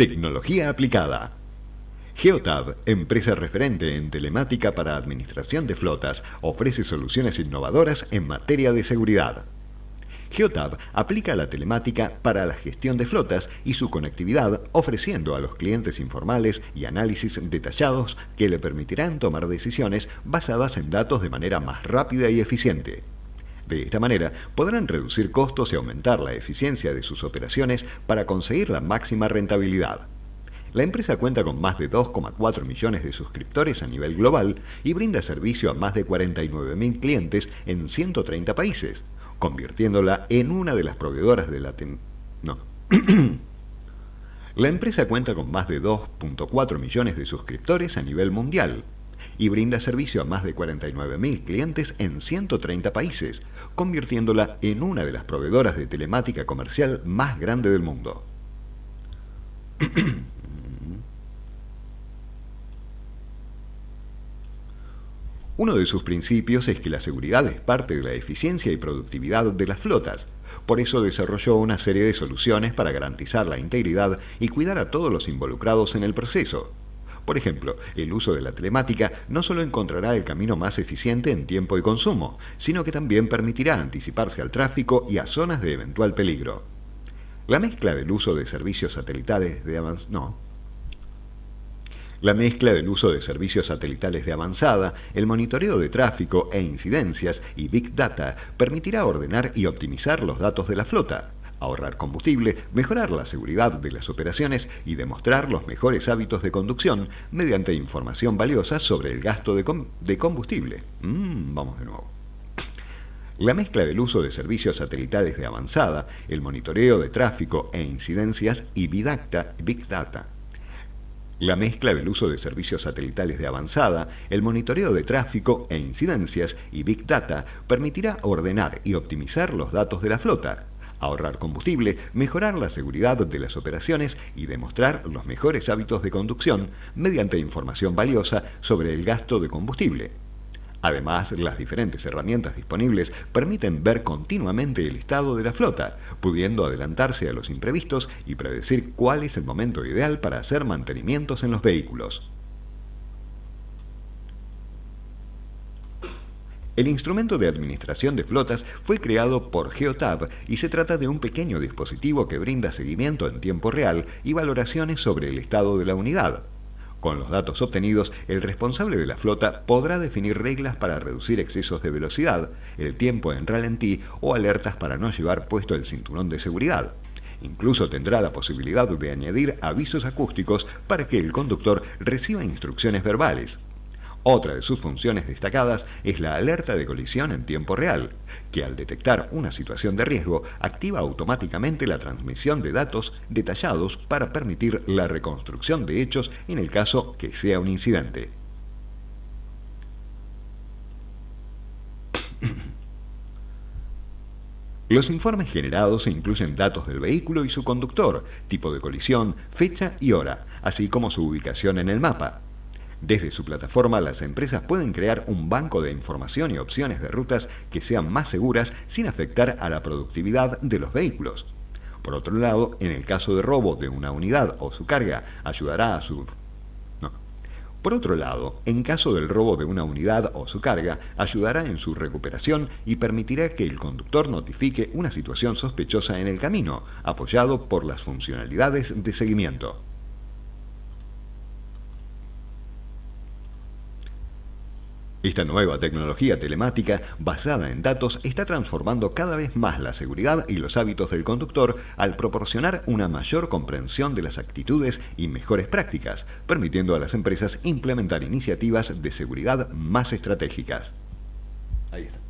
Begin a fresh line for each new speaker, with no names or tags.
Tecnología aplicada. Geotab, empresa referente en telemática para administración de flotas, ofrece soluciones innovadoras en materia de seguridad. Geotab aplica la telemática para la gestión de flotas y su conectividad, ofreciendo a los clientes informales y análisis detallados que le permitirán tomar decisiones basadas en datos de manera más rápida y eficiente. De esta manera podrán reducir costos y aumentar la eficiencia de sus operaciones para conseguir la máxima rentabilidad. La empresa cuenta con más de 2,4 millones de suscriptores a nivel global y brinda servicio a más de 49.000 clientes en 130 países, convirtiéndola en una de las proveedoras de la... No. la empresa cuenta con más de 2.4 millones de suscriptores a nivel mundial y brinda servicio a más de 49.000 clientes en 130 países, convirtiéndola en una de las proveedoras de telemática comercial más grande del mundo. Uno de sus principios es que la seguridad es parte de la eficiencia y productividad de las flotas. Por eso desarrolló una serie de soluciones para garantizar la integridad y cuidar a todos los involucrados en el proceso. Por ejemplo, el uso de la telemática no solo encontrará el camino más eficiente en tiempo y consumo, sino que también permitirá anticiparse al tráfico y a zonas de eventual peligro. La mezcla del uso de servicios satelitales de avanzada... No. La mezcla del uso de servicios satelitales de avanzada, el monitoreo de tráfico e incidencias y Big Data permitirá ordenar y optimizar los datos de la flota, ahorrar combustible, mejorar la seguridad de las operaciones y demostrar los mejores hábitos de conducción mediante información valiosa sobre el gasto de, combustible. Mm, vamos de nuevo. La mezcla del uso de servicios satelitales de avanzada, el monitoreo de tráfico e incidencias y Big Data, Big Data. La mezcla del uso de servicios satelitales de avanzada, el monitoreo de tráfico e incidencias y Big Data permitirá ordenar y optimizar los datos de la flota, ahorrar combustible, mejorar la seguridad de las operaciones y demostrar los mejores hábitos de conducción mediante información valiosa sobre el gasto de combustible. Además, las diferentes herramientas disponibles permiten ver continuamente el estado de la flota, pudiendo adelantarse a los imprevistos y predecir cuál es el momento ideal para hacer mantenimientos en los vehículos. El instrumento de administración de flotas fue creado por Geotab y se trata de un pequeño dispositivo que brinda seguimiento en tiempo real y valoraciones sobre el estado de la unidad. Con los datos obtenidos, el responsable de la flota podrá definir reglas para reducir excesos de velocidad, el tiempo en ralentí o alertas para no llevar puesto el cinturón de seguridad. Incluso tendrá la posibilidad de añadir avisos acústicos para que el conductor reciba instrucciones verbales. Otra de sus funciones destacadas es la alerta de colisión en tiempo real, que al detectar una situación de riesgo activa automáticamente la transmisión de datos detallados para permitir la reconstrucción de hechos en el caso que sea un incidente. Los informes generados incluyen datos del vehículo y su conductor, tipo de colisión, fecha y hora, así como su ubicación en el mapa. Desde su plataforma, las empresas pueden crear un banco de información y opciones de rutas que sean más seguras sin afectar a la productividad de los vehículos. Por otro lado, en el caso de robo de una unidad o su carga, ayudará a su... No. Por otro lado, en caso del robo de una unidad o su carga, ayudará en su recuperación y permitirá que el conductor notifique una situación sospechosa en el camino, apoyado por las funcionalidades de seguimiento. Esta nueva tecnología telemática basada en datos está transformando cada vez más la seguridad y los hábitos del conductor al proporcionar una mayor comprensión de las actitudes y mejores prácticas, permitiendo a las empresas implementar iniciativas de seguridad más estratégicas. Ahí está.